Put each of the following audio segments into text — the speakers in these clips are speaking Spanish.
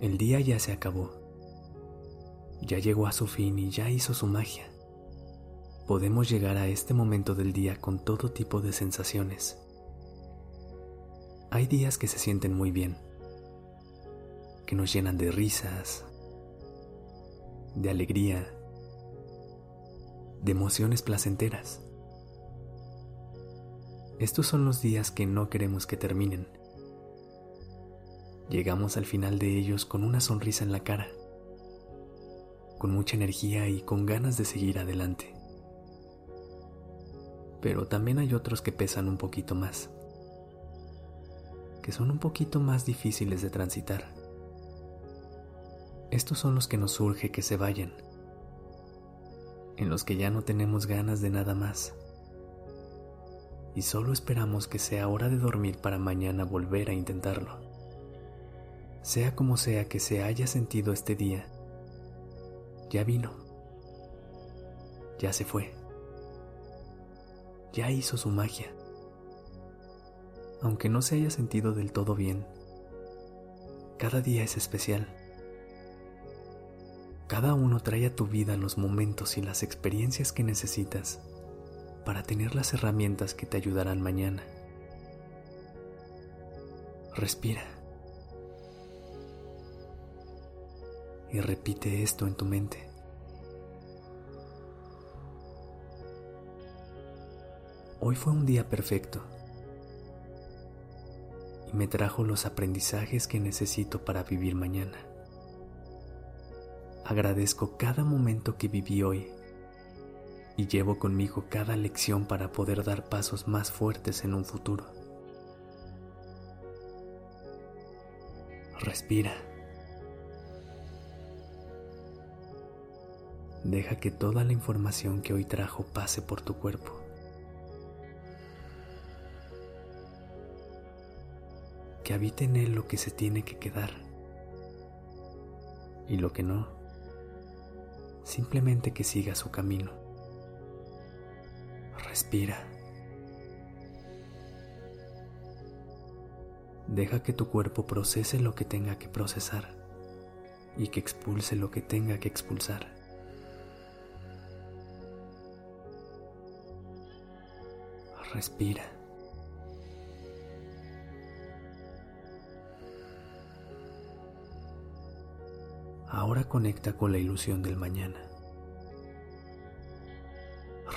El día ya se acabó. Ya llegó a su fin y ya hizo su magia. Podemos llegar a este momento del día con todo tipo de sensaciones. Hay días que se sienten muy bien, que nos llenan de risas, de alegría, de emociones placenteras. Estos son los días que no queremos que terminen Llegamos al final de ellos con una sonrisa en la cara, con mucha energía y con ganas de seguir adelante. Pero también hay otros que pesan un poquito más, que son un poquito más difíciles de transitar. Estos son los que nos surge que se vayan, en los que ya no tenemos ganas de nada más y solo esperamos que sea hora de dormir para mañana volver a intentarlo sea como sea que se haya sentido este día, ya vino, ya se fue, ya hizo su magia. Aunque no se haya sentido del todo bien, cada día es especial. Cada uno trae a tu vida los momentos y las experiencias que necesitas para tener las herramientas que te ayudarán mañana. Respira. Y repite esto en tu mente. Hoy fue un día perfecto y me trajo los aprendizajes que necesito para vivir mañana. Agradezco cada momento que viví hoy y llevo conmigo cada lección para poder dar pasos más fuertes en un futuro. Respira. Deja que toda la información que hoy trajo pase por tu cuerpo. Que habite en él lo que se tiene que quedar. Y lo que no, simplemente que siga su camino. Respira. Deja que tu cuerpo procese lo que tenga que procesar y que expulse lo que tenga que expulsar. Respira. Ahora conecta con la ilusión del mañana.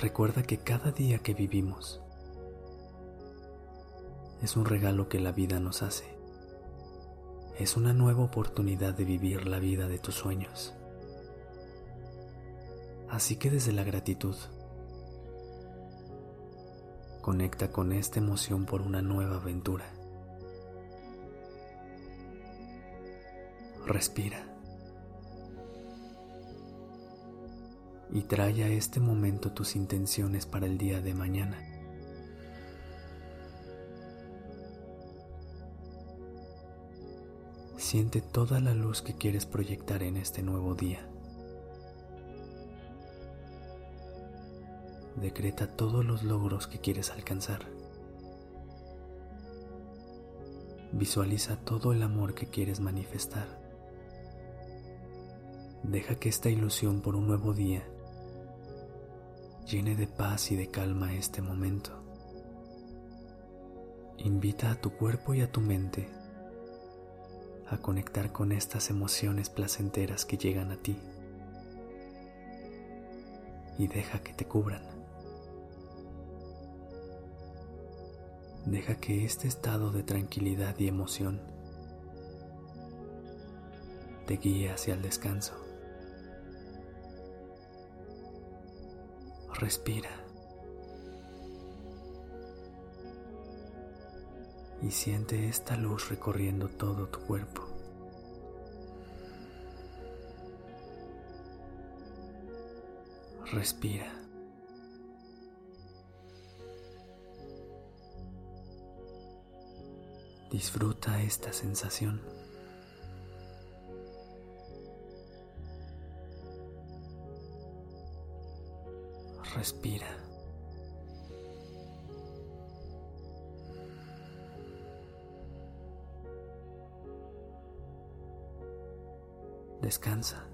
Recuerda que cada día que vivimos es un regalo que la vida nos hace. Es una nueva oportunidad de vivir la vida de tus sueños. Así que desde la gratitud, Conecta con esta emoción por una nueva aventura. Respira. Y trae a este momento tus intenciones para el día de mañana. Siente toda la luz que quieres proyectar en este nuevo día. Decreta todos los logros que quieres alcanzar. Visualiza todo el amor que quieres manifestar. Deja que esta ilusión por un nuevo día llene de paz y de calma este momento. Invita a tu cuerpo y a tu mente a conectar con estas emociones placenteras que llegan a ti y deja que te cubran. Deja que este estado de tranquilidad y emoción te guíe hacia el descanso. Respira. Y siente esta luz recorriendo todo tu cuerpo. Respira. Disfruta esta sensación. Respira. Descansa.